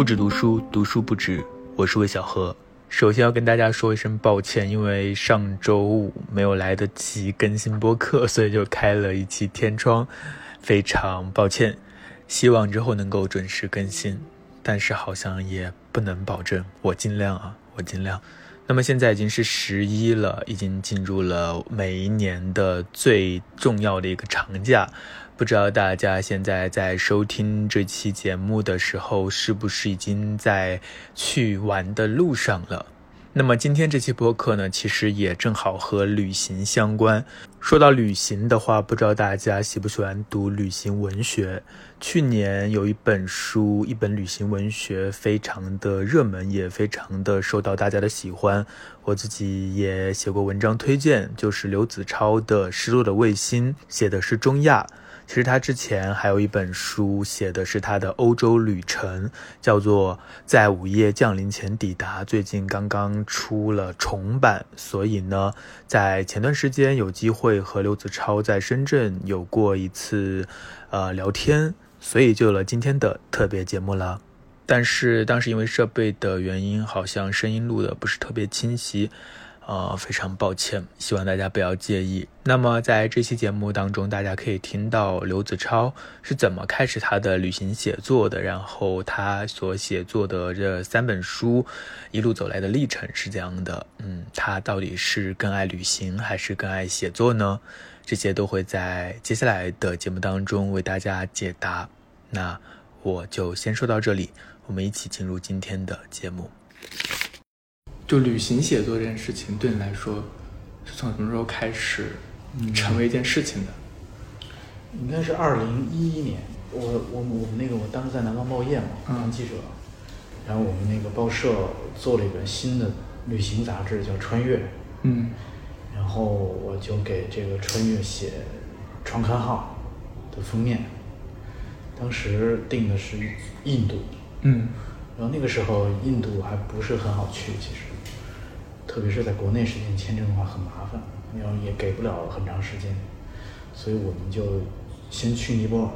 不止读书，读书不止。我是魏小何。首先要跟大家说一声抱歉，因为上周五没有来得及更新播客，所以就开了一期天窗，非常抱歉。希望之后能够准时更新，但是好像也不能保证。我尽量啊，我尽量。那么现在已经是十一了，已经进入了每一年的最重要的一个长假。不知道大家现在在收听这期节目的时候，是不是已经在去玩的路上了？那么今天这期播客呢，其实也正好和旅行相关。说到旅行的话，不知道大家喜不喜欢读旅行文学？去年有一本书，一本旅行文学，非常的热门，也非常的受到大家的喜欢。我自己也写过文章推荐，就是刘子超的《失落的卫星》，写的是中亚。其实他之前还有一本书，写的是他的欧洲旅程，叫做《在午夜降临前抵达》，最近刚刚出了重版。所以呢，在前段时间有机会和刘子超在深圳有过一次呃聊天，所以就有了今天的特别节目了。但是当时因为设备的原因，好像声音录的不是特别清晰。呃，非常抱歉，希望大家不要介意。那么在这期节目当中，大家可以听到刘子超是怎么开始他的旅行写作的，然后他所写作的这三本书一路走来的历程是这样的。嗯，他到底是更爱旅行还是更爱写作呢？这些都会在接下来的节目当中为大家解答。那我就先说到这里，我们一起进入今天的节目。就旅行写作这件事情，对你来说是从什么时候开始成为一件事情的？应该是二零一一年，我我我们那个我当时在南方报业嘛，当记者，然后我们那个报社做了一本新的旅行杂志，叫《穿越》，嗯，然后我就给这个《穿越》写创刊号的封面，当时定的是印度，嗯，然后那个时候印度还不是很好去，其实。特别是在国内申请签证的话很麻烦，然后也给不了很长时间，所以我们就先去尼泊尔，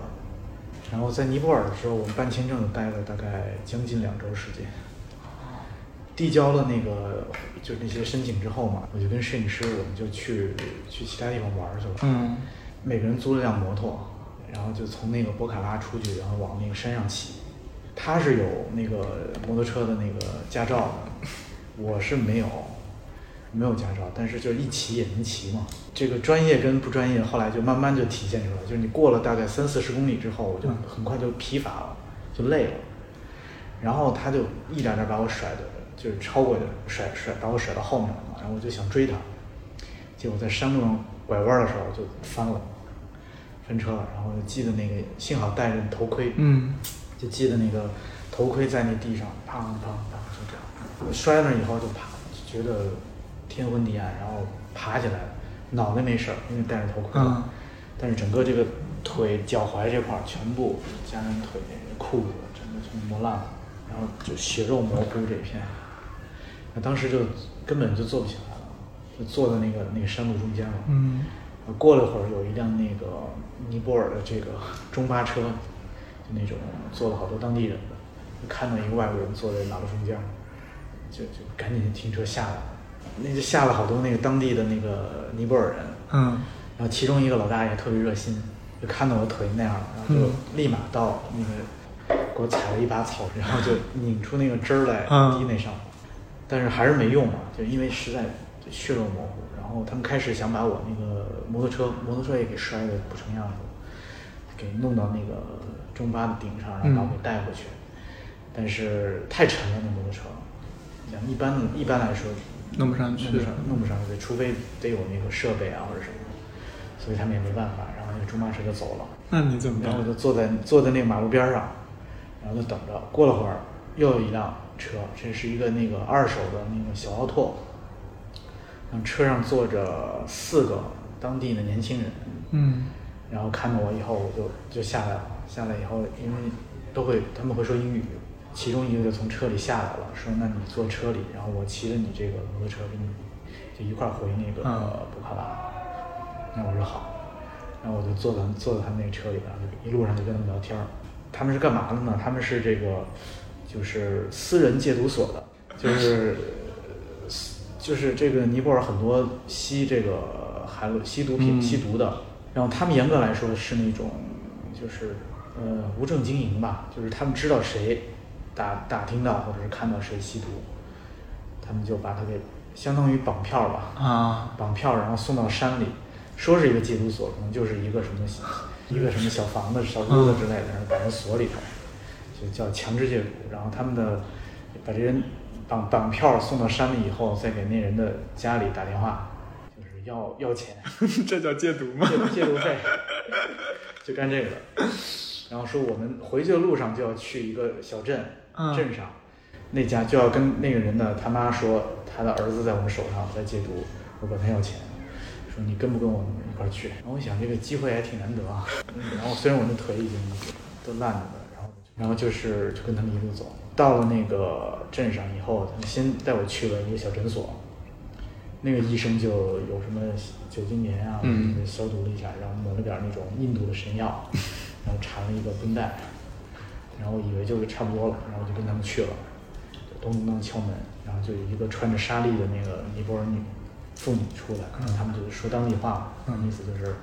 然后在尼泊尔的时候，我们办签证待了大概将近两周时间。递交了那个就是那些申请之后嘛，我就跟摄影师，我们就去去其他地方玩去了。嗯。每个人租了辆摩托，然后就从那个博卡拉出去，然后往那个山上骑。他是有那个摩托车的那个驾照的，我是没有。没有驾照，但是就一骑也能骑嘛。这个专业跟不专业，后来就慢慢就体现出来。就是你过了大概三四十公里之后，我就很快就疲乏了，就累了。然后他就一点点把我甩的，就是超过的甩甩，把我甩到后面了嘛。然后我就想追他，结果在山路上拐弯的时候就翻了，翻车了。然后就记得那个，幸好戴着头盔，嗯，就记得那个头盔在那地上，砰砰砰就这样。摔那以后就啪，觉得。天昏地暗，然后爬起来了，脑袋没事儿，因为戴着头盔。嗯。但是整个这个腿、脚踝这块儿全部加上腿、裤子，整个全磨烂了，然后就血肉模糊这片。那当时就根本就坐不起来了，就坐在那个那个山路中间了。嗯。过了会儿，有一辆那个尼泊尔的这个中巴车，就那种坐了好多当地人的，看到一个外国人坐在马路中间，就就赶紧停车下来。那就下了好多那个当地的那个尼泊尔人，嗯，然后其中一个老大爷特别热心，就看到我腿那样，然后就立马到那个给我采了一把草，然后就拧出那个汁儿来滴那上，但是还是没用嘛，就因为实在血肉模糊。然后他们开始想把我那个摩托车，摩托车也给摔的不成样子，给弄到那个中巴的顶上，然后把我给带回去，但是太沉了那摩托车，讲一般一般来说。弄不上去，弄不上，弄不上去，除非得有那个设备啊或者什么，所以他们也没办法。然后那个中巴车就走了。那你怎么？然后我就坐在坐在那个马路边上，然后就等着。过了会儿，又有一辆车，这是一个那个二手的那个小奥拓。然后车上坐着四个当地的年轻人。嗯。然后看到我以后，我就就下来了。下来以后，因为都会他们会说英语。其中一个就从车里下来了，说：“那你坐车里，然后我骑着你这个摩托车，跟你就一块儿回那个布卡拉。”那我说好，然后我就坐在坐在他们那个车里，然后一路上就跟他们聊天儿。他们是干嘛的呢？他们是这个就是私人戒毒所的，就是就是这个尼泊尔很多吸这个海洛吸毒品、嗯吸毒的，然后他们严格来说是那种就是呃无证经营吧，就是他们知道谁打打听到或者是看到谁吸毒，他们就把他给相当于绑票吧，啊，绑票然后送到山里，说是一个戒毒所，可能就是一个什么一个什么小房子、小屋子之类的，然后把人锁里头，就叫强制戒毒。然后他们的把这人绑绑票送到山里以后，再给那人的家里打电话，就是要要钱，这叫戒毒吗？戒毒戒毒费，就干这个的。然后说我们回去的路上就要去一个小镇，嗯镇上。那家就要跟那个人的他妈说，他的儿子在我们手上在戒毒，我管他要钱，说你跟不跟我们一块儿去？然后我想这个机会还挺难得啊。嗯然后虽然我那腿已经都烂着呢，然后然后就是就跟他们一路走，到了那个镇上以后，他们先带我去了一个小诊所，那个医生就有什么酒精棉啊，嗯。消毒了一下，然后抹了点那种印度的神药，然后缠了一个绷带，然后以为就是差不多了，然后就跟他们去了，咚咚咚敲门，然后就有一个穿着纱丽的那个尼泊尔女妇女出来，然后他们就说当地话，嗯意思就是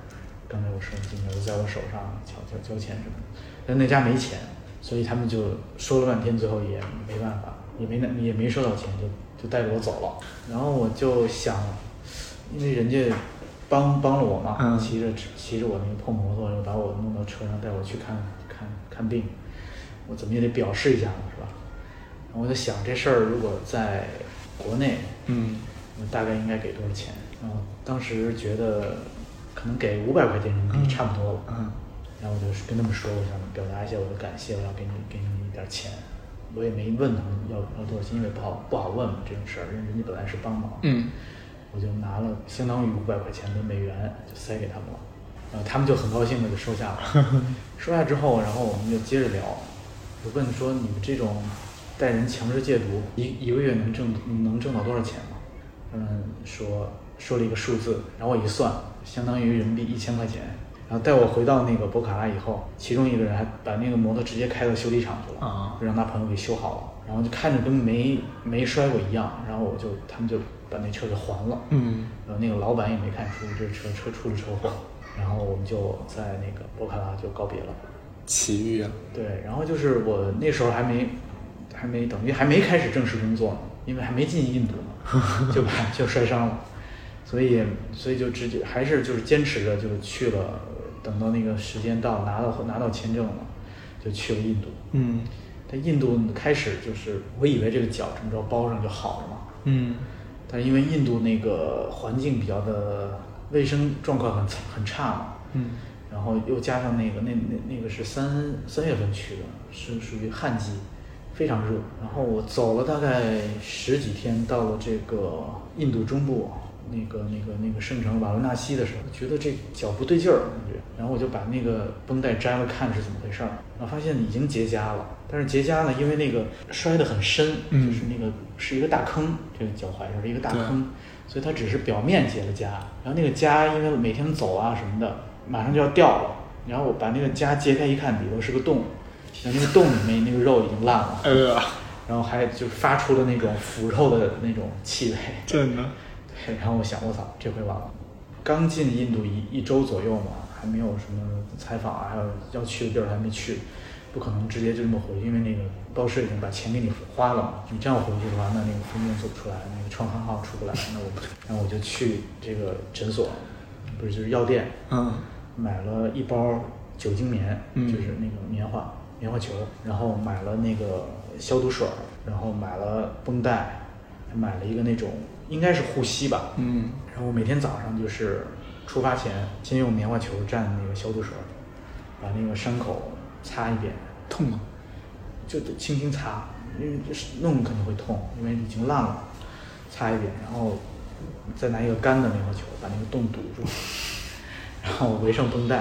刚才我说的金牛在我手上交交交钱什么的，但那家没钱，所以他们就说了半天，最后也没办法，也没那也没收到钱，就就带着我走了。然后我就想，因为人家帮帮了我嘛，嗯。骑着骑着我那个破摩托，又把我弄到车上带我去看看看病，我怎么也得表示一下嘛，是吧？然后我就想这事儿如果在国内，嗯我大概应该给多少钱？然后当时觉得可能给五百块钱人民币差不多了。嗯然后我就是跟他们说，我想表达一下我的感谢，我要给你给你们一点钱。我也没问他们要要多少钱，因为不好不好问嘛这种事儿，因为人家本来是帮忙。嗯我就拿了相当于五百块钱的美元就塞给他们了，然后他们就很高兴的就收下了。收下之后，然后我们就接着聊，我问说你们这种带人强制戒毒，一一个月能挣能挣到多少钱吗？他们说说了一个数字，然后我一算，相当于人民币一千块钱。然后带我回到那个博卡拉以后，其中一个人还把那个摩托直接开到修理厂去了，啊就让他朋友给修好了，然后就看着跟没没摔过一样，然后我就他们就把那车给还了，嗯然后那个老板也没看出这车车出了车祸，然后我们就在那个博卡拉就告别了。奇遇啊，对，然后就是我那时候还没还没等于还没开始正式工作呢，因为还没进印度呢，就把就摔伤了，所以所以就直接还是就是坚持着就去了，等到那个时间到拿到拿到签证了，就去了印度。嗯。在印度开始就是我以为这个脚这么着包上就好了嘛，嗯。但是因为印度那个环境比较的卫生状况很很差嘛，嗯然后又加上那个那那那个是三三月份去的，是属于旱季，非常热。然后我走了大概十几天，到了这个印度中部那个那个那个圣城瓦伦纳西的时候，觉得这脚不对劲儿感觉，然后我就把那个绷带摘了看是怎么回事儿，然后发现已经结痂了。但是结痂呢，因为那个摔得很深，嗯就是那个是一个大坑，这个脚踝上是一个大坑，所以它只是表面结了痂，然后那个痂因为每天走啊什么的，马上就要掉了，然后我把那个痂揭开一看，里头是个洞，然后那个洞里面那个肉已经烂了，呃，然后还就发出了那种腐肉的那种气味，真的，对，然后我想我操，这回完了，刚进印度一一周左右嘛，还没有什么采访啊，还有要去的地儿还没去，不可能直接就这么回去，因为那个包社已经把钱给你花了嘛，你这样回去的话，那那个封面做不出来，那个创刊号出不来，那我然后我就去这个诊所，不是就是药店，嗯买了一包酒精棉，嗯。就是那个棉花棉花球，然后买了那个消毒水儿，然后买了绷带，还买了一个那种应该是护膝吧，嗯。然后我每天早上就是出发前先用棉花球蘸那个消毒水儿，把那个伤口擦一遍，痛吗？就得轻轻擦，因为就是弄肯定会痛，因为已经烂了，擦一遍，然后再拿一个干的棉花球把那个洞堵住，然后围上绷带，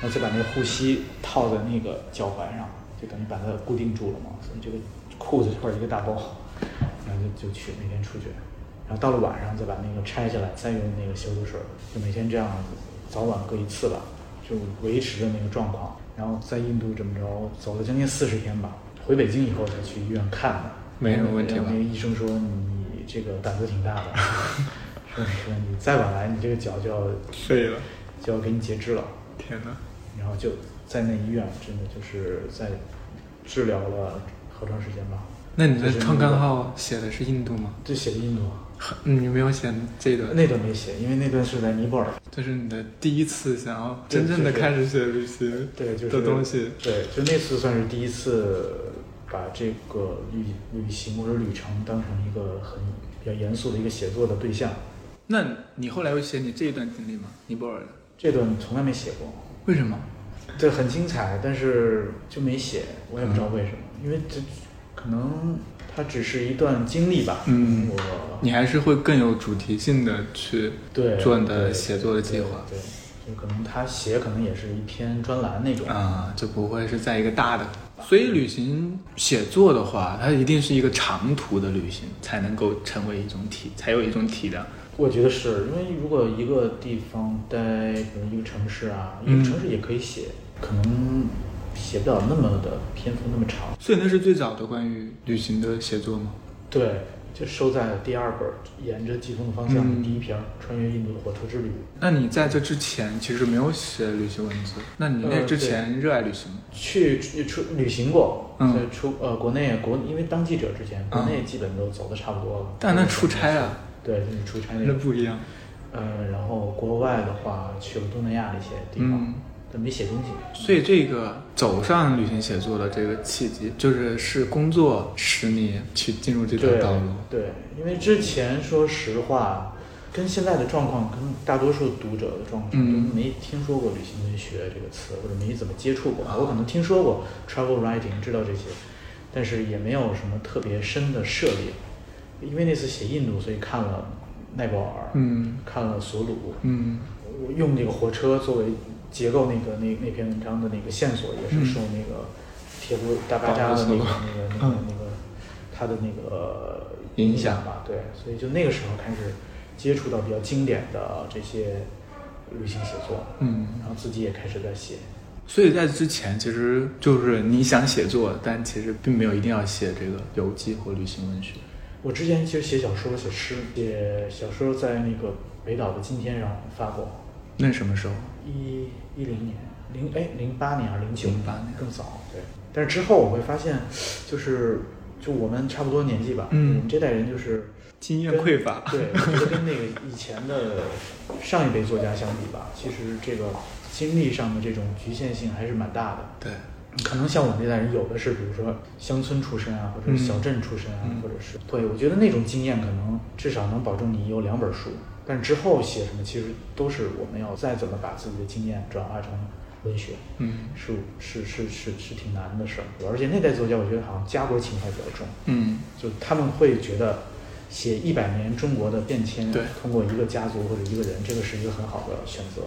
然后再把那个护膝套在那个脚踝上，就等于把它固定住了嘛。所以这个裤子这块儿一个大包，然后就就去每天出去，然后到了晚上再把那个拆下来，再用那个消毒水，就每天这样早晚各一次吧，就维持着那个状况。然后在印度这么着走了将近四十天吧，回北京以后才去医院看的，没什么问题吧那个医生说你这个胆子挺大的，说说你再晚来，你这个脚就要废了，就要给你截肢了。天哪！然后就在那医院，真的就是在治疗了好长时间吧。那你的创刊号写的是印度吗？就写的印度，嗯，你没有写这段，那段没写，因为那段是在尼泊尔。这是你的第一次想要真正的开始写旅行对，就是的东西。对，就那次算是第一次把这个旅旅行或者旅程当成一个很比较严肃的一个写作的对象。那你后来会写你这一段经历吗？尼泊尔的？这段从来没写过，为什么？对很精彩，但是就没写，我也不知道为什么，因为这可能它只是一段经历吧。嗯我你还是会更有主题性的去对做你的写作的计划对，对就可能他写可能也是一篇专栏那种。啊，就不会是在一个大的。所以旅行写作的话，它一定是一个长途的旅行，才能够成为一种体，才有一种体量。我觉得是因为如果一个地方待，比如一个城市啊，一嗯个城市也可以写，可能写不了那么的篇幅那么长。所以那是最早的关于旅行的写作吗？对，就收在第二本《沿着季风的方向》嗯第一篇《穿越印度的火车之旅》。那你在这之前其实没有写旅行文字，那你那呃之前热爱旅行吗？去去出旅行过，出呃国内国，因为当记者之前，国嗯内基本都走的差不多了。但那出差啊，对，就是出差那个。那不一样。呃，然后国外的话去了东南亚的一些地方嗯，但没写东西。所以这个走上旅行写作的这个契机，就是是工作使你去进入这条道路。对，因为之前说实话，跟现在的状况，跟大多数读者的状况，嗯都没听说过旅行文学这个词，或者没怎么接触过。我可能听说过 travel writing，知道这些，但是也没有什么特别深的涉猎。因为那次写印度，所以看了奈博尔，嗯看了索鲁，嗯我用那个火车作为结构那个那那篇文章的那个线索，也嗯是受那个铁路大巴扎的那个那个那个嗯那个他的那个影影响吧，对，所以就那个时候开始接触到比较经典的这些旅行写作，嗯。然后自己也开始在写。所以在之前，其实就是你想写作，但其实并没有一定要写这个游记或旅行文学。我之前其实写小说、写诗、写小说，在那个北岛的今天上发过，那什么时候？一一零年，零哎零八年还是零九零八年更早，对。但是之后我会发现，就是就我们差不多年纪吧，嗯我们这代人就是经验匮乏对，我觉得跟那个以前的上一辈作家相比吧，其实这个经历上的这种局限性还是蛮大的。对，可能像我们这代人有的是，比如说乡村出身啊，或者是小镇出身啊，嗯或者是对我觉得那种经验可能至少能保证你有两本书，但之后写什么其实都是我们要再怎么把自己的经验转化成文学，嗯是是是是是挺难的事儿。而且那代作家，我觉得好像家国情怀比较重，嗯就他们会觉得写一百年中国的变迁，对通过一个家族或者一个人，这个是一个很好的选择。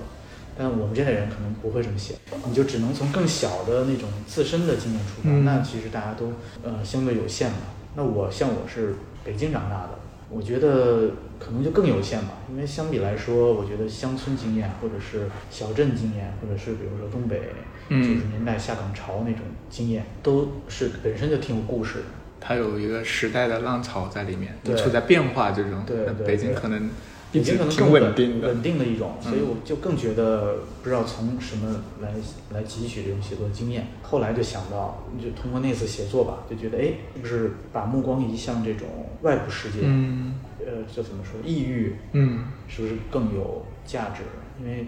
但我们这代人可能不会这么写，你就只能从更小的那种自身的经验出发。嗯那其实大家都呃相对有限嘛。那我像我是北京长大的，我觉得可能就更有限吧，因为相比来说，我觉得乡村经验或者是小镇经验，或者是比如说东北嗯九十年代下岗潮那种经验，都是本身就挺有故事的。它有一个时代的浪潮在里面，对处在变化之中。对对对北京可能一北京直挺可能更稳定的。稳定的一种，所以嗯我就更觉得不知道从什么来来汲取这种写作经验。后来就想到，就通过那次写作吧，就觉得哎，是不是把目光移向这种外部世界？嗯呃，就怎么说？抑郁嗯是不是更有价值？因为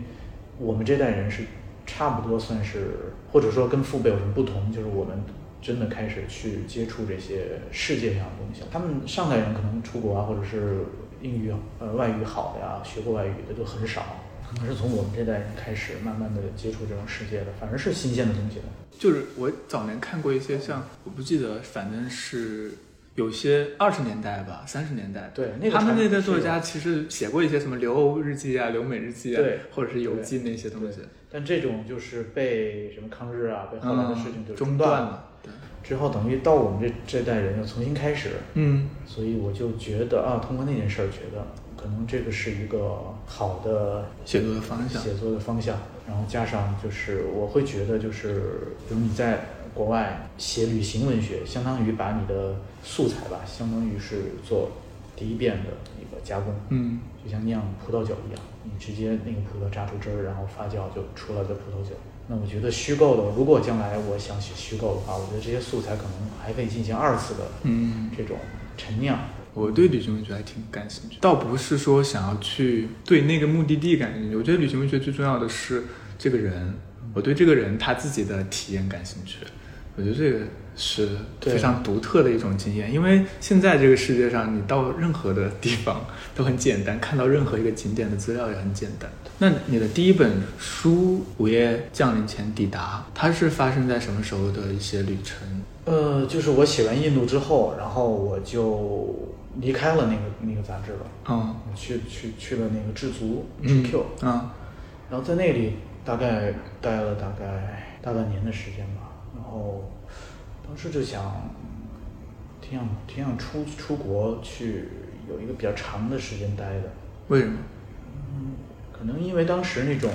我们这代人是差不多算是，或者说跟父辈有什么不同，就是我们真的开始去接触这些世界上的东西。他们上代人可能出国啊，或者是英语呃外语好的呀，学过外语的都很少。可能是从我们这代人开始，慢慢的接触这种世界的，反正是新鲜的东西的。就是我早年看过一些像，我不记得，反正是有些二十年代吧，三十年代，对那个他们那代作家其实写过一些什么留欧日记啊、留美日记啊，对或者是游记那些东西，但这种就是被什么抗日啊，被后来的事情就嗯中断了。了。对，之后等于到我们这这代人又重新开始，嗯所以我就觉得啊，通过那件事儿，觉得可能这个是一个好的写作的方向写作的方向。然后加上就是我会觉得就是，比如你在国外写旅行文学，相当于把你的素材吧，相当于是做第一遍的一个加工，嗯就像酿葡萄酒一样，你直接那个葡萄榨出汁儿，然后发酵就出来的葡萄酒。那我觉得虚构的，如果将来我想写虚构的话，我觉得这些素材可能还可以进行二次的嗯，这种陈酿。我对旅行文学还挺感兴趣，倒不是说想要去对那个目的地感兴趣，我觉得旅行文学最重要的是这个人，我对这个人他自己的体验感兴趣，我觉得这个是非常独特的一种经验，因为现在这个世界上，你到任何的地方都很简单，看到任何一个景点的资料也很简单。那你的第一本书《午夜降临前抵达》，它是发生在什么时候的一些旅程？呃，就是我写完印度之后，然后我就离开了那个那个杂志了，嗯。去去去了那个知足嗯。GQ，、啊然后在那里大概待了大概大半年的时间吧，然后当时就想挺想挺想出出国去有一个比较长的时间待的，为什么？嗯可能因为当时那种，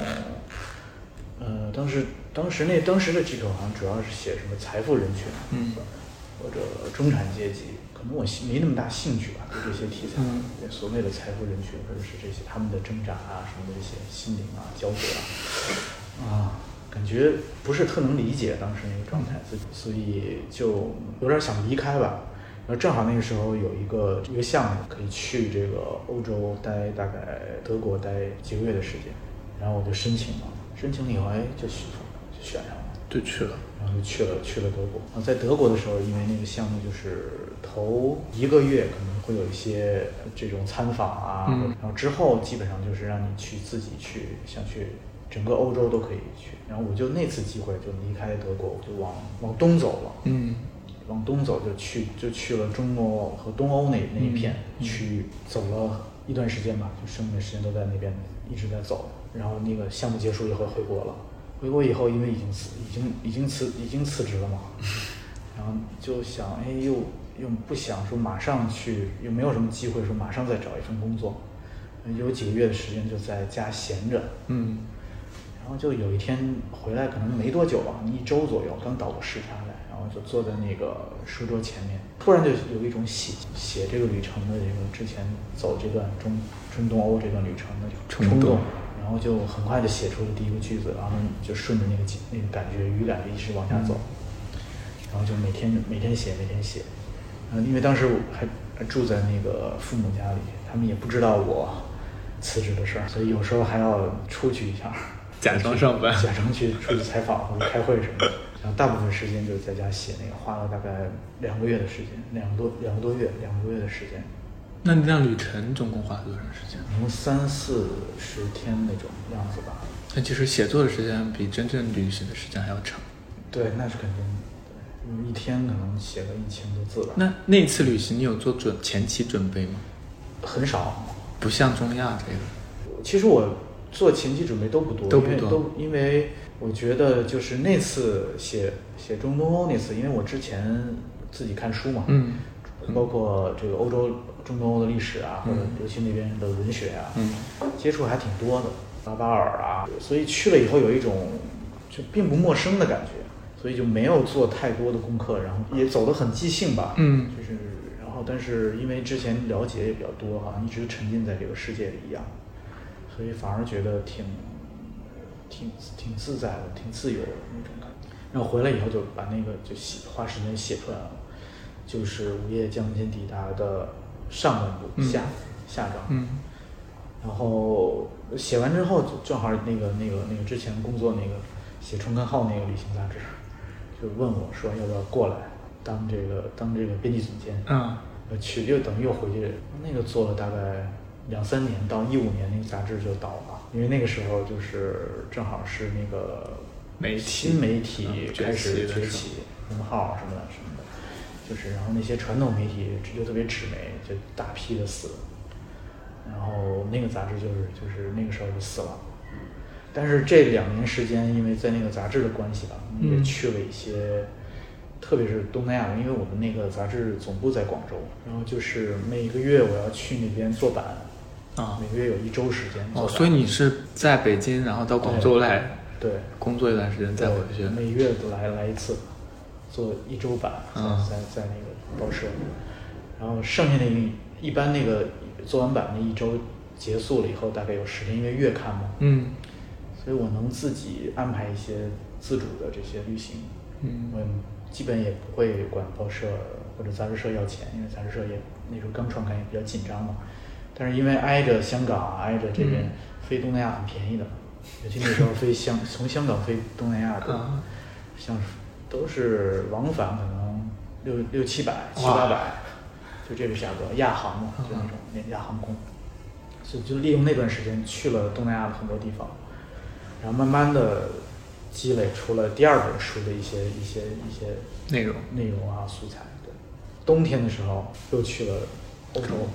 呃，当时当时那当时的 GQ 好像主要是写什么财富人群，嗯。或者中产阶级，可能我兴没那么大兴趣吧，对这些题材，嗯。所谓的财富人群，或者是这些他们的挣扎啊，什么的这些心灵啊、焦灼啊，啊，感觉不是特能理解当时那个状态，自己，所以就有点想离开吧。然后正好那个时候有一个一个项目可以去这个欧洲待大概德国待几个月的时间，然后我就申请了，申请了以后哎就选就选上了。就去了。然后就去了去了德国。然后在德国的时候，因为那个项目就是头一个月可能会有一些这种参访啊，嗯然后之后基本上就是让你去自己去，想去整个欧洲都可以去。然后我就那次机会就离开德国，我就往往东走了。嗯。往东走就去就去了中国和东欧那那一片嗯区域，走了一段时间吧，就剩余的时间都在那边一直在走。然后那个项目结束以后回国了，回国以后因为已经辞已经已经辞已经辞职了嘛，然后就想哎又又不想说马上去，又没有什么机会说马上再找一份工作，有几个月的时间就在家闲着，嗯然后就有一天回来，可能没多久吧，一周左右，刚倒过时差来，然后就坐在那个书桌前面，突然就有一种写写这个旅程的这个之前走这段中中东欧这段旅程的冲动，然后就很快就写出了第一个句子，然后就顺着那个那个感觉语感就一直往下走，然后就每天每天写每天写，嗯，因为当时我还住在那个父母家里，他们也不知道我辞职的事儿，所以有时候还要出去一下，假装上班假装去出去采访或者开会什么的。然后大部分时间就是在家写那个，花了大概两个月的时间，两个多两个多月，两个多月的时间，那你这样旅程总共花了多长时间？可能三四十天那种样子吧。那其实写作的时间比真正旅行的时间还要长。对，那是肯定的。对，因为一天可能写个一千多字吧。那那次旅行你有做准前期准备吗？很少，不像中亚这个，其实我做前期准备都不多，都不多。因为都因为我觉得就是那次写写中东欧那次，因为我之前自己看书嘛，嗯。包括这个欧洲中东欧的历史啊，或者嗯尤其那边的文学啊，嗯。接触还挺多的，巴巴尔啊，所以去了以后有一种就并不陌生的感觉，所以就没有做太多的功课，然后也走得很即兴吧，嗯。就是然后但是因为之前了解也比较多哈，一直沉浸在这个世界里一样，所以反而觉得挺挺挺自在的，挺自由的那种感觉。然后回来以后就把那个就写花时间写出来了，就是午夜将间抵达的上半部、嗯下下章。嗯然后写完之后，就正好那个那个那个之前工作那个写冲根号那个旅行杂志，就问我说要不要过来当这个当这个编辑总监。去又等于又回去，那个做了大概两三年，到一五年那个杂志就倒了，因为那个时候就是正好是那个媒体新媒体嗯开始崛起的时候。崛起，公号什么的什么的，就是然后那些传统媒体又特别纸媒，就大批的死。了，然后那个杂志就是就是那个时候就死了。但是这两年时间，因为在那个杂志的关系吧，也嗯去了一些，特别是东南亚，因为我们那个杂志总部在广州，然后就是每个月我要去那边做版，啊。每个月有一周时间哦，所以你是在北京，然后到广州来对。工作一段时间再回去。对。每月都来来一次，做一周版，在啊在在那个报社，然后剩下那一一般那个做完版那一周结束了以后，大概有十天，因为月刊嘛，嗯。所以我能自己安排一些自主的这些旅行，嗯。我基本也不会管报社或者杂志社要钱，因为杂志社也那时候刚创刊也比较紧张嘛。但是因为挨着香港，挨着这边嗯。飞东南亚很便宜的，尤其那时候飞香 从香港飞东南亚的，啊。像是都是往返可能六六七百、七八百，就这个价格，亚航嘛，就那种廉价航空，所以就利用那段时间去了东南亚的很多地方，然后慢慢的积累出了第二本书的一些一些一些内容。内容啊素材。对，冬天的时候又去了欧洲，嗯，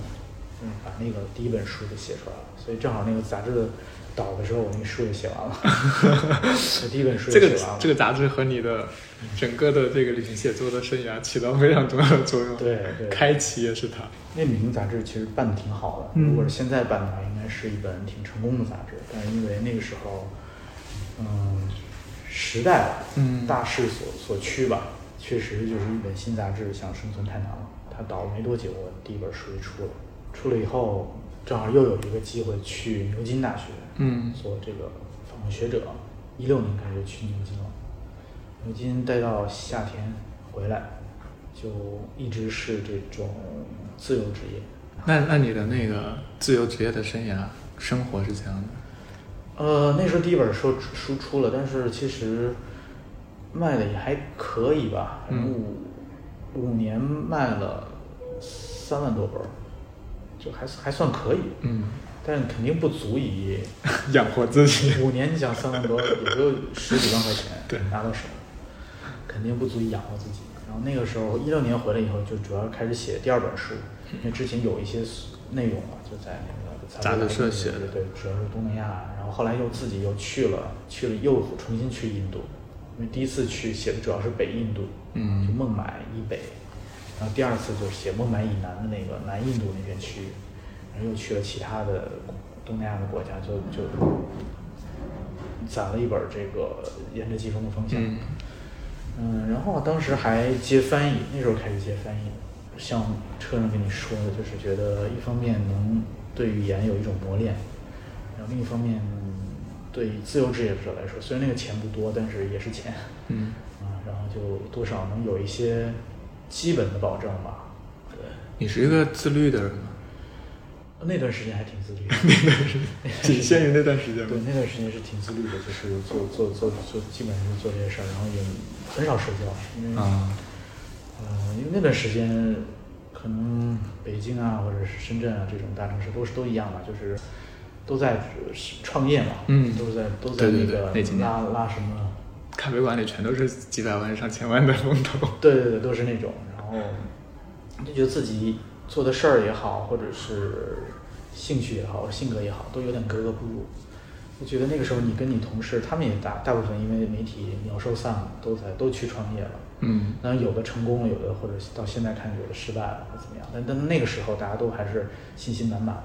把那个第一本书给写出来了，所以正好那个杂志的导的时候，我那个书也写完了，我 第一本书这个也写完了。这个杂志和你的整个的这个旅行写作的生涯起到非常重要的作用。对对开启也是它。那旅行杂志其实办的挺好的，嗯如果是现在办的话，应该是一本挺成功的杂志。但是因为那个时候，嗯，时代吧，嗯大势所所趋吧，确实就是一本新杂志想生存太难了。它倒了没多久，我第一本书就出了，出了以后，正好又有一个机会去牛津大学，嗯做这个访问学者。一六年开始去牛津了，牛津待到夏天回来，就一直是这种自由职业。那那你的那个自由职业的生涯生活是怎样的？呃，那时候第一本书书出了，但是其实卖的也还可以吧，五、五年卖了三万多本儿，就还还算可以，嗯，但是肯定不足以 养活自己。五年你想三万多，也就十几万块钱对拿到手，肯定不足以养活自己。然后那个时候一六年回来以后，就主要开始写第二本书，因为之前有一些内容嘛，就在那个杂志社写的对，主要是东南亚。然后后来又自己又去了，去了又重新去印度，因为第一次去写的主要是北印度，嗯就孟买以北，然后第二次就是写孟买以南的那个南印度那片区域，然后又去了其他的东南亚的国家，就就攒了一本这个沿着季风的方向。嗯嗯，然后当时还接翻译，那时候开始接翻译，像车上跟你说的，就是觉得一方面能对语言有一种磨练，然后另一方面对自由职业者来说，虽然那个钱不多，但是也是钱，嗯，啊，然后就多少能有一些基本的保证吧。对，你是一个自律的人吗？那段时间还挺自律的，仅限于那段时间对，那段时间是挺自律的，就是做做做做，基本上是做这些事儿，然后也很少睡觉，因为。啊，呃，因为那段时间，可能北京啊，或者是深圳啊这种大城市都是都一样吧，就是都在创业嘛，嗯都是在都在那个拉拉什么，咖啡馆里全都是几百万、上千万的风投。对对对，都是那种，然后就觉得自己做的事儿也好，或者是兴趣也好，性格也好，都有点格格不入。我觉得那个时候你跟你同事，他们也大大部分因为媒体鸟兽散了，都在都去创业了。嗯那有的成功了，有的或者到现在看有的失败了或者怎么样，但但那个时候大家都还是信心满满的，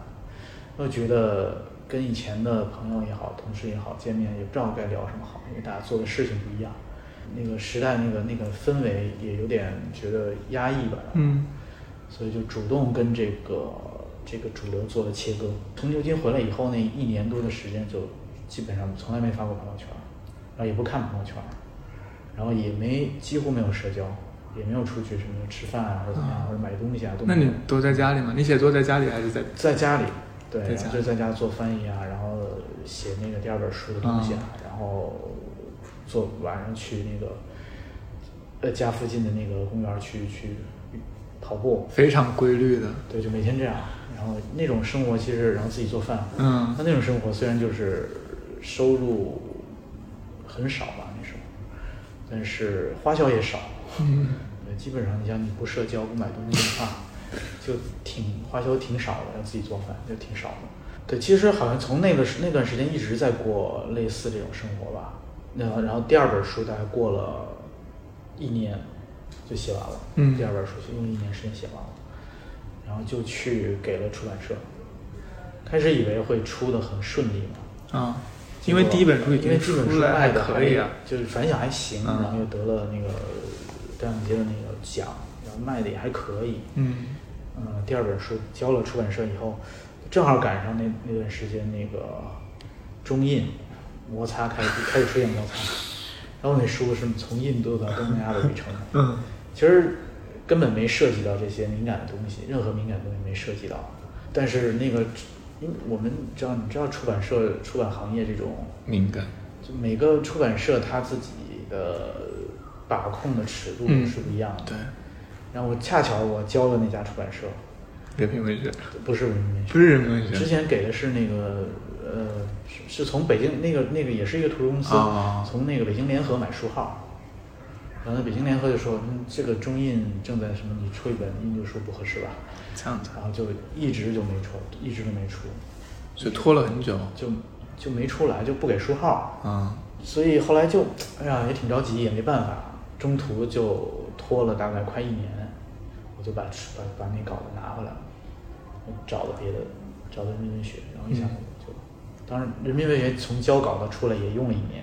我觉得跟以前的朋友也好，同事也好，见面也不知道该聊什么好，因为大家做的事情不一样，那个时代那个那个氛围也有点觉得压抑吧，嗯所以就主动跟这个这个主流做了切割。从牛津回来以后那一年多的时间，就基本上从来没发过朋友圈，然后也不看朋友圈，然后也没几乎没有社交，也没有出去什么吃饭啊或者怎么样，或者买东西啊。那你都在家里吗？你写作在家里还是在？在家里，对，就在家做翻译啊，然后写那个第二本书的东西啊，然后做晚上去那个呃家附近的那个公园去去跑步，非常规律的。对，就每天这样。然后那种生活其实，然后自己做饭，嗯那那种生活虽然就是收入很少吧那时候，但是花销也少。基本上你像你不社交不买东西的话，就挺花销挺少的，要自己做饭就挺少的。对，其实好像从那个时那段时间一直在过类似这种生活吧。那然后第二本书大概过了一年就写完了，嗯第二本书就用一年时间写完了，然后就去给了出版社。开始以为会出的很顺利嘛，啊，因为第一本书已经因为这本出来，还书卖的可以啊。就是反响还行，嗯然后又得了那个单向街的那个奖，然后卖的也还可以。嗯嗯，第二本书交了出版社以后，正好赶上那那段时间那个中印摩擦开始开始出现摩擦，然后那书是从印度到东南亚的旅程。嗯其实根本没涉及到这些敏感的东西，任何敏感的东西没涉及到。但是那个，因为我们知道，你知道出版社、出版行业这种，敏感。就每个出版社他自己的把控的尺度嗯是不一样的。对，然后我恰巧我交了那家出版社，人民文学不是人民文学，不是人民文学之前给的是那个呃，是是从北京那个那个也是一个图书公司，啊从那个北京联合买书号。然后北京联合就说，嗯，这个中印正在什么，你出一本印度书不合适吧？这样子，然后就一直就没出，一直都没出，就拖了很久。就就没出来，就不给书号。啊，所以后来就，哎呀，也挺着急，也没办法，中途就拖了大概快一年，我就把把把那稿子拿回来了，找了别的，找的人民文学，然后一下就，当然人民文学从交稿到出来也用了一年，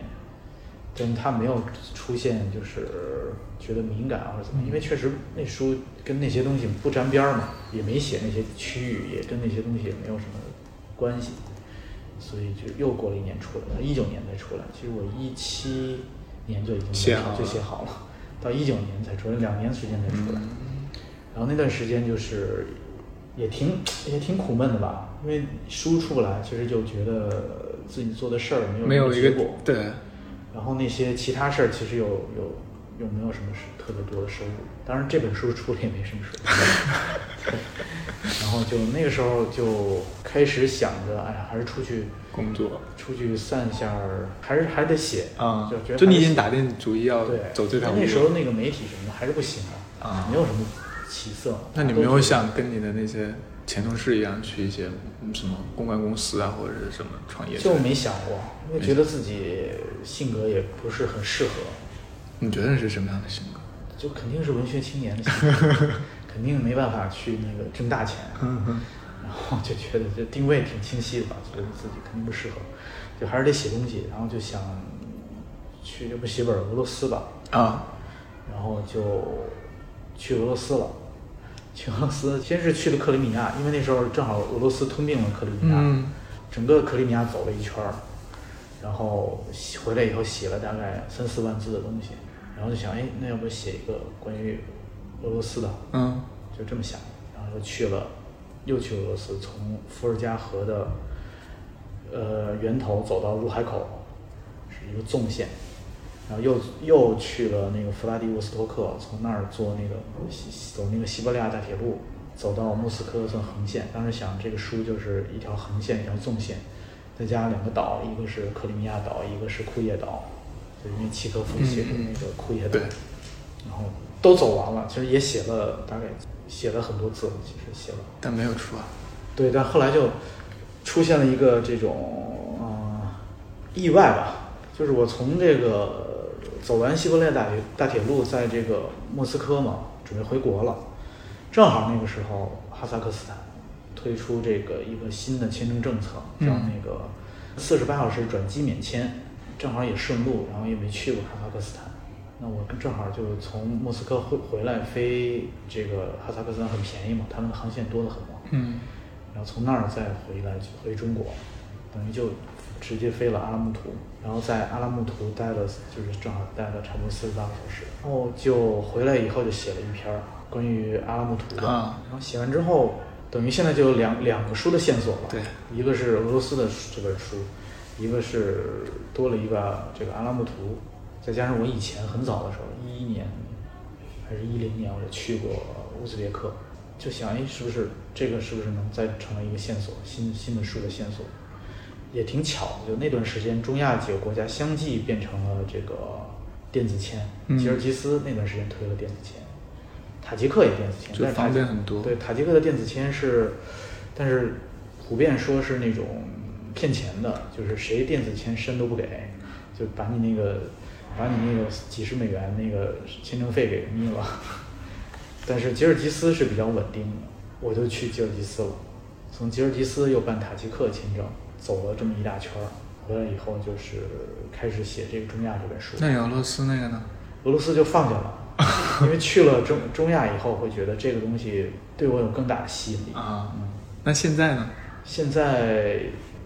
但是他没有出现就是觉得敏感或者怎么，因为确实那书跟那些东西不沾边儿嘛，也没写那些区域，也跟那些东西也没有什么关系。所以就又过了一年出来，一九年才出来。其实我一七年就已经写好就写好了，到一九年才出来，两年时间才出来。然后那段时间就是也挺也挺苦闷的吧，因为书出不来，其实就觉得自己做的事儿没有没有结果。对，然后那些其他事儿其实有有有没有什么是特别多的收入。当然这本书出了也没什么收入。然后就那个时候就开始想着，哎呀，还是出去工作出去散一下儿，还是还得写啊就觉得，就你已经打定主意要对走这条路那时候。那个媒体什么的还是不行的啊没有什么起色。那你没有想跟你的那些前同事一样去一些嗯什么公关公司啊，或者是什么创业？就没想过，因为觉得自己性格也不是很适合，你觉得是什么样的性格？就肯定是文学青年的性格，肯定没办法去那个挣大钱。然后就觉得这定位挺清晰的吧，觉得自己肯定不适合，就还是得写东西，然后就想去要不写本俄罗斯吧，啊，然后就去俄罗斯了。去俄罗斯，先是去了克里米亚，因为那时候正好俄罗斯吞并了克里米亚，嗯。整个克里米亚走了一圈儿，然后回来以后写了大概三四万字的东西，然后就想，哎，那要不写一个关于俄罗斯的，嗯。就这么想，然后又去了，又去俄罗斯，从伏尔加河的呃源头走到入海口，是一个纵线，然后又又去了那个弗拉迪沃斯托克，从那儿坐那个西走那个西伯利亚大铁路，走到莫斯科算横线。当时想这个书就是一条横线，一条纵线，再加上两个岛，一个是克里米亚岛，一个是库页岛，就因为契诃夫写的那个库页岛。对然后都走完了，其实也写了大概写了很多字，其实写了。但没有出啊。对，但后来就出现了一个这种呃意外吧，就是我从这个走完西伯利亚大铁大铁路，在这个莫斯科嘛，准备回国了，正好那个时候哈萨克斯坦推出这个一个新的签证政策，叫嗯那个四十八小时转机免签，正好也顺路，然后也没去过哈萨克斯坦。那我正好就从莫斯科回回来飞这个哈萨克斯坦很便宜嘛，他们的航线多得很嘛。嗯然后从那儿再回来回中国，等于就直接飞了阿拉木图，然后在阿拉木图待了，就是正好待了差不多四十八个小时，然后就回来以后就写了一篇儿关于阿拉木图的，啊。然后写完之后，等于现在就有两两个书的线索了，对，一个是俄罗斯的这本书，一个是多了一个这个阿拉木图，再加上我以前很早的时候，一一年还是一零年，我就去过乌兹别克，就想，哎，是不是这个是不是能再成为一个线索，新新的书的线索？也挺巧的，就那段时间，中亚几个国家相继变成了这个电子签，嗯。吉尔吉斯那段时间推了电子签，塔吉克也电子签，就方但是塔吉便很多。对，塔吉克的电子签是，但是普遍说是那种骗钱的，就是谁电子签申都不给，就把你那个把你那个几十美元那个签证费给眯了。但是吉尔吉斯是比较稳定的，我就去吉尔吉斯了，从吉尔吉斯又办塔吉克签证，走了这么一大圈儿，回来以后就是开始写这个中亚这本书。那俄罗斯那个呢？俄罗斯就放下了，因为去了中中亚以后，会觉得这个东西对我有更大的吸引力。啊嗯，那现在呢？现在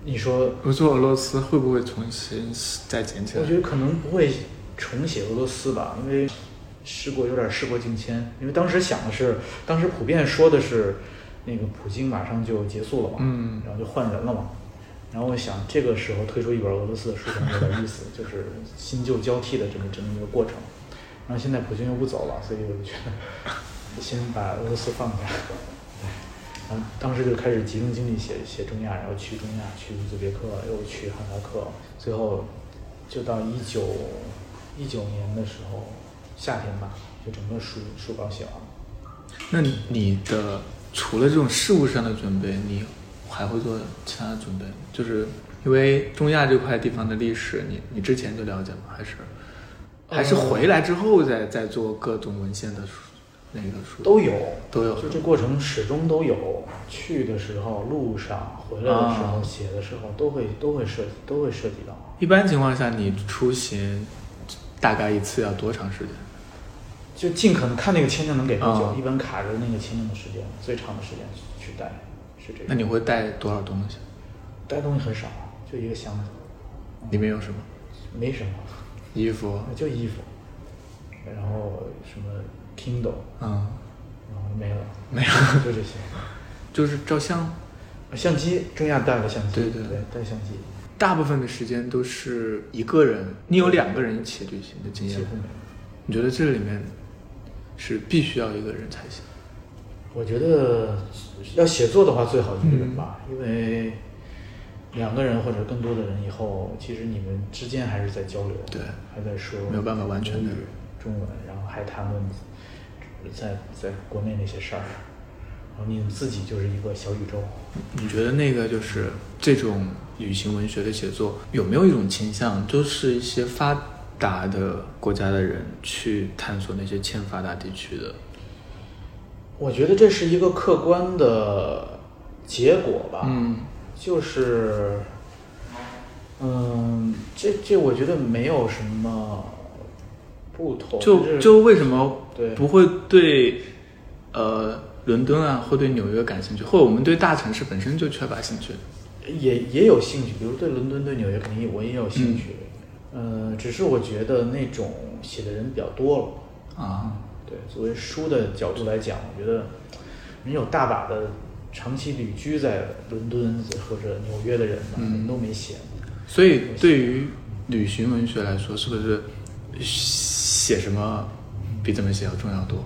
你说，不做俄罗斯会不会重新再捡起来？我觉得可能不会重写俄罗斯吧，因为时过有点时过境迁。因为当时想的是，当时普遍说的是，那个普京马上就结束了嘛，嗯然后就换人了嘛。然后我想，这个时候推出一本俄罗斯的书可能有点意思，就是新旧交替的这么这么一个过程。然后现在普京又不走了，所以我就觉得先把俄罗斯放下。对，然后当时就开始集中精力写写中亚，然后去中亚，去乌兹别克，又去哈萨克，最后就到一九一九年的时候夏天吧，就整个书书稿写完了。那你的除了这种事务上的准备，你还会做其他的准备吗？就是因为中亚这块地方的历史，你你之前就了解吗？还是还是回来之后再再做各种文献的书那个书都有，都有就这过程始终都有。去的时候、路上、回来的时候、啊写的时候，都会都会涉及都会涉及到。一般情况下，你出行大概一次要多长时间？就尽可能看那个签证能给多久，啊一般卡着那个签证的时间，最长的时间去待，是这个。那你会带多少东西？带东西很少，就一个箱子，里面有什么？没什么，衣服？就衣服，然后什么 Kindle，嗯，然后没了，没了，就这些。就是照相。相机，中亚带了相机，对对对，带相机，大部分的时间都是一个人，你有两个人一起旅行的经验吗几乎没有。你觉得这里面是必须要一个人才行？我觉得要写作的话，最好一个人吧，因为两个人或者更多的人以后，其实你们之间还是在交流，对还在说，没有办法完全的中文，然后还谈论在在国内那些事儿，然后你们自己就是一个小宇宙。你觉得那个就是这种旅行文学的写作，有没有一种倾向，就是一些发达的国家的人去探索那些欠发达地区的？我觉得这是一个客观的结果吧，嗯。就是，嗯，这这我觉得没有什么不同，就就为什么对。不会对呃伦敦啊，或对纽约感兴趣，或者我们对大城市本身就缺乏兴趣？也也有兴趣，比如对伦敦、对纽约肯定我也有兴趣，呃，只是我觉得那种写的人比较多了。啊，对，作为书的角度来讲，我觉得人有大把的长期旅居在伦敦或者纽约的人嘛，嗯人都没写。所以对于旅行文学来说，是不是写什么比怎么写要重要多？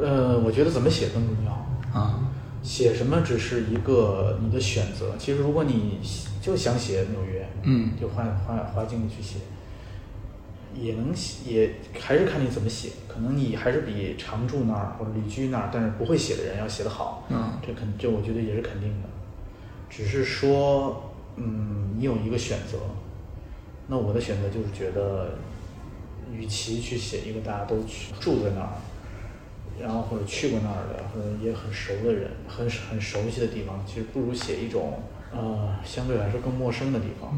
呃，我觉得怎么写更重要。啊，写什么只是一个你的选择。其实如果你就想写纽约，嗯就花花花精力去写，也能写，也还是看你怎么写。可能你还是比常住那儿或者旅居那儿，但是不会写的人要写得好。嗯这肯这我觉得也是肯定的。只是说，嗯，你有一个选择。那我的选择就是觉得，与其去写一个大家都去住在那儿，然后或者去过那儿的，或者也很熟的人，很很熟悉的地方，其实不如写一种呃相对来说更陌生的地方。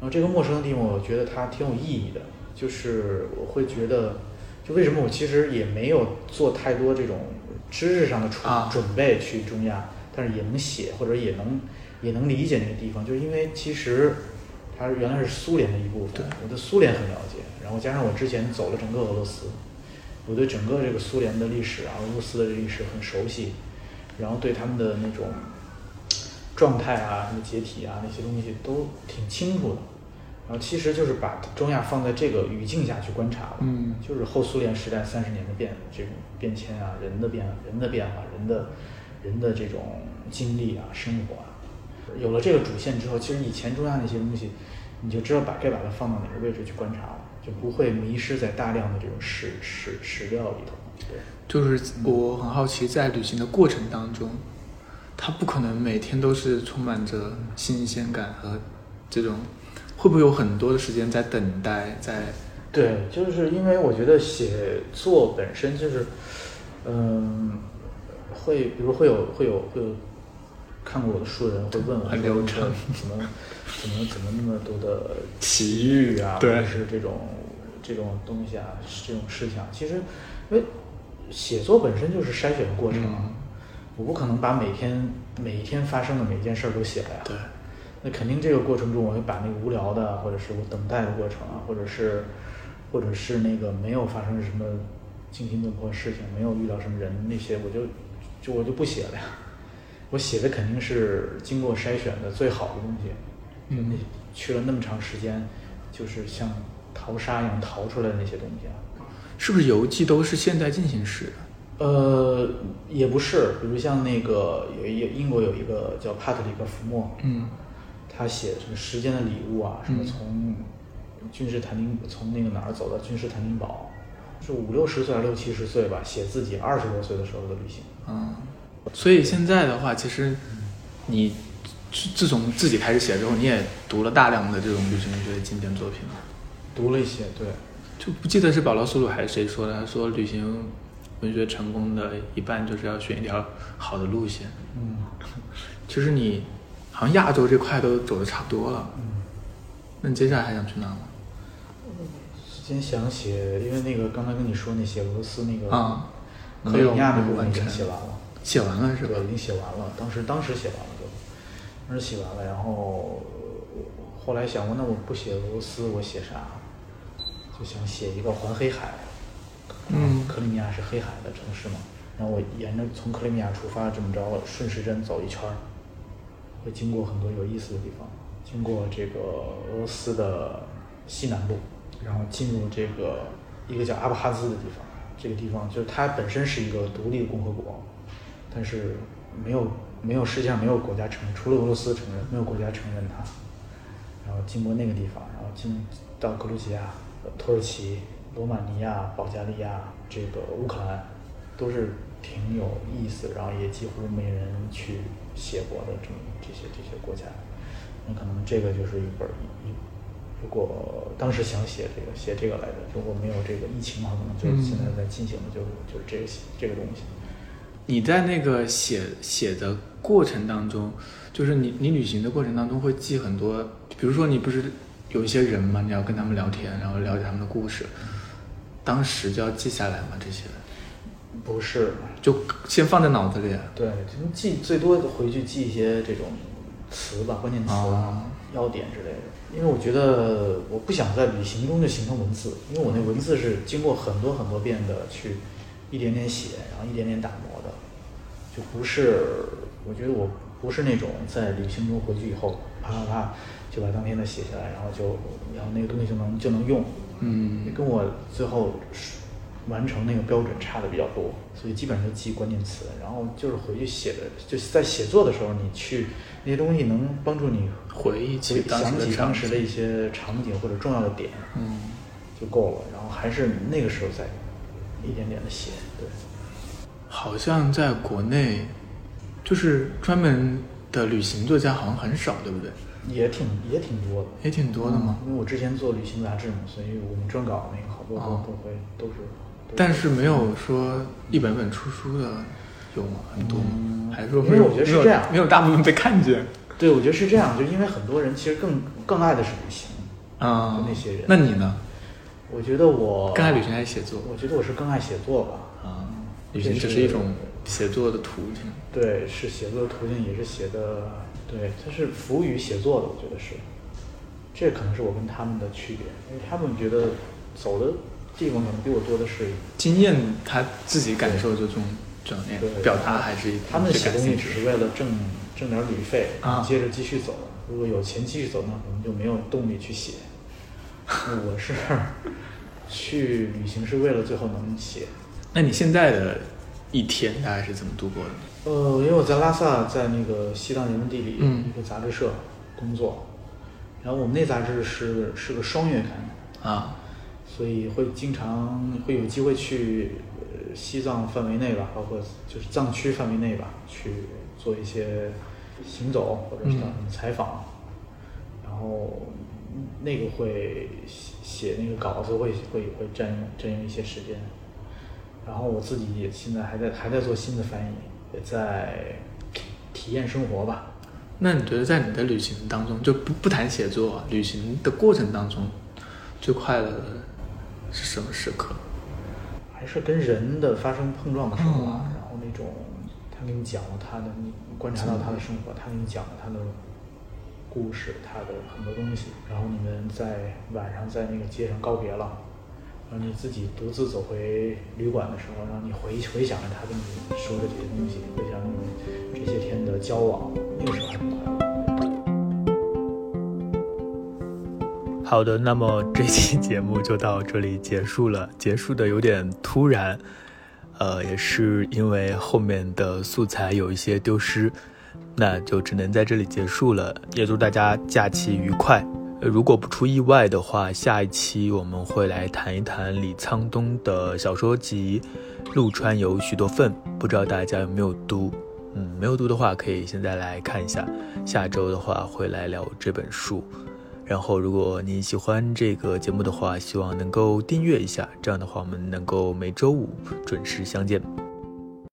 然后这个陌生的地方，我觉得它挺有意义的，就是我会觉得，就为什么我其实也没有做太多这种知识上的准啊准备去中亚，但是也能写或者也能也能理解那个地方，就是因为其实它原来是苏联的一部分，我对苏联很了解，然后加上我之前走了整个俄罗斯，我对整个这个苏联的历史啊、俄罗斯的历史很熟悉，然后对他们的那种状态啊、什么解体啊那些东西都挺清楚的。然后其实就是把中亚放在这个语境下去观察了，嗯。就是后苏联时代三十年的变这种变迁啊，人的变人的变化，人的人的这种经历啊、生活啊，有了这个主线之后，其实以前中亚那些东西，你就知道把该把它放到哪个位置去观察了，就不会迷失在大量的这种史史史料里头。对，就是我很好奇，在旅行的过程当中，它不可能每天都是充满着新鲜感和这种，会不会有很多的时间在等待，在对，就是因为我觉得写作本身就是，嗯，会，比如会有会有会有看过我的书的人会问很流程怎么怎么怎么那么多的奇遇啊，对。或者是这种这种东西啊，这种事情啊，其实因为写作本身就是筛选的过程我不可能把每天每一天发生的每一件事儿都写了呀。对，那肯定这个过程中，我会把那个无聊的，或者是我等待的过程啊，或者是或者是那个没有发生什么惊心动魄的事情，没有遇到什么人那些，我就就我就不写了呀。我写的肯定是经过筛选的最好的东西。嗯那去了那么长时间，就是像淘沙一样淘出来的那些东西啊。是不是游记都是现在进行时的？呃，也不是，比如像那个有一英国有一个叫帕特里克·福莫，嗯他写什么时间的礼物啊，什么嗯从君士坦丁从那个哪儿走到君士坦丁堡，是五六十岁还是六七十岁吧，写自己二十多岁的时候的旅行。嗯，所以现在的话，其实你自自从自己开始写之后，你也读了大量的这种旅行文学的经典作品了。读了一些，对，就不记得是保罗·苏鲁还是谁说的，他说旅行文学成功的一半就是要选一条好的路线。嗯 其实你好像亚洲这块都走的差不多了，嗯。那你接下来还想去哪吗？之前想写，因为那个刚才跟你说那写俄罗斯那个啊克里米亚那部分已经写完了。写完了是吧对，？已经写完了，当时当时写完了就，当时写完了，然后呃后来想过，那我不写俄罗斯，我写啥？就想写一个环黑海，嗯克里米亚是黑海的城市嘛，然后我沿着从克里米亚出发，这么着顺时针走一圈儿，会经过很多有意思的地方，经过这个俄罗斯的西南部，然后进入这个一个叫阿布哈兹的地方，这个地方就是它本身是一个独立的共和国，但是没有没有世界上没有国家承认，除了俄罗斯承认，没有国家承认它。然后经过那个地方，然后进到格鲁吉亚、土耳其、罗马尼亚、保加利亚、这个乌克兰，都是挺有意思，然后也几乎没人去写过的这么这些这些国家。那可能这个就是一本如果当时想写这个写这个来着，如果没有这个疫情的话，可能就是现在在进行的就是就是这个这个东西。你在那个写写的过程当中，就是你你旅行的过程当中会记很多，比如说你不是有一些人嘛，你要跟他们聊天，然后了解他们的故事，当时就要记下来嘛，这些不是，就先放在脑子里。对，就记最多回去记一些这种词吧，关键词啊哦、要点之类的。因为我觉得我不想在旅行中就形成文字，因为我那文字是经过很多很多遍的去一点点写，然后一点点打磨的，就不是，我觉得我不是那种在旅行中回去以后啪啪啪就把当天的写下来，然后就然后那个东西就能就能用，嗯跟我最后完成那个标准差的比较多，所以基本上就记关键词，然后就是回去写的，就是在写作的时候，你去那些东西能帮助你回忆起想起当时的一些场景或者重要的点嗯，就够了，然后还是那个时候再一点点的写，对。好像在国内，就是专门的旅行作家好像很少，对不对？也挺也挺多的，也挺多的嘛。因为我之前做旅行杂志嘛，所以我们撰稿那个好多都、哦都会都是。都但是没有说一本本出书的有吗？很多吗？嗯还是说没有？因为我觉得是这样没有大部分被看见。对，我觉得是这样，就因为很多人其实更更爱的是旅行，啊、就那些人那你呢？我觉得我更爱旅行还是写作？我觉得我是更爱写作吧。啊，旅行只是一种写作的途径。对，是写作的途径，也是写的，对，它是服务于写作的，我觉得是。这可能是我跟他们的区别，因为他们觉得走的地方可能比我多的是，经验他自己感受这种转变表达还是他们写东西只是为了挣挣点旅费，啊接着继续走。如果有钱继续走，那可能就没有动力去写。我是去旅行是为了最后能写。那你现在的一天大概是怎么度过的？呃，因为我在拉萨，在那个西藏人文地理嗯一个杂志社工作，然后我们那杂志是是个双月刊，啊，所以会经常会有机会去呃西藏范围内吧，包括就是藏区范围内吧，去做一些行走或者是采访，然后那个会写写那个稿子会会会占用占用一些时间，然后我自己也现在还在还在做新的翻译，也在体验生活吧。那你觉得在你的旅行当中，就不不谈写作啊，旅行的过程当中，最快乐的是什么时刻？还是跟人的发生碰撞的时候啊，然后那种他给你讲了他的，你观察到他的生活，他给你讲了他的故事，他的很多东西，然后你们在晚上在那个街上告别了，然后你自己独自走回旅馆的时候，然后你回回想着他跟你说的这些东西，回想你们这些天的交往，那个时候还挺快乐。好的，那么这期节目就到这里结束了，结束的有点突然，呃，也是因为后面的素材有一些丢失，那就只能在这里结束了。也祝大家假期愉快。如果不出意外的话，下一期我们会来谈一谈李沧东的小说集《陆川有许多份》，不知道大家有没有读？嗯，没有读的话，可以现在来看一下。下周的话会来聊这本书。然后，如果您喜欢这个节目的话，希望能够订阅一下，这样的话我们能够每周五准时相见。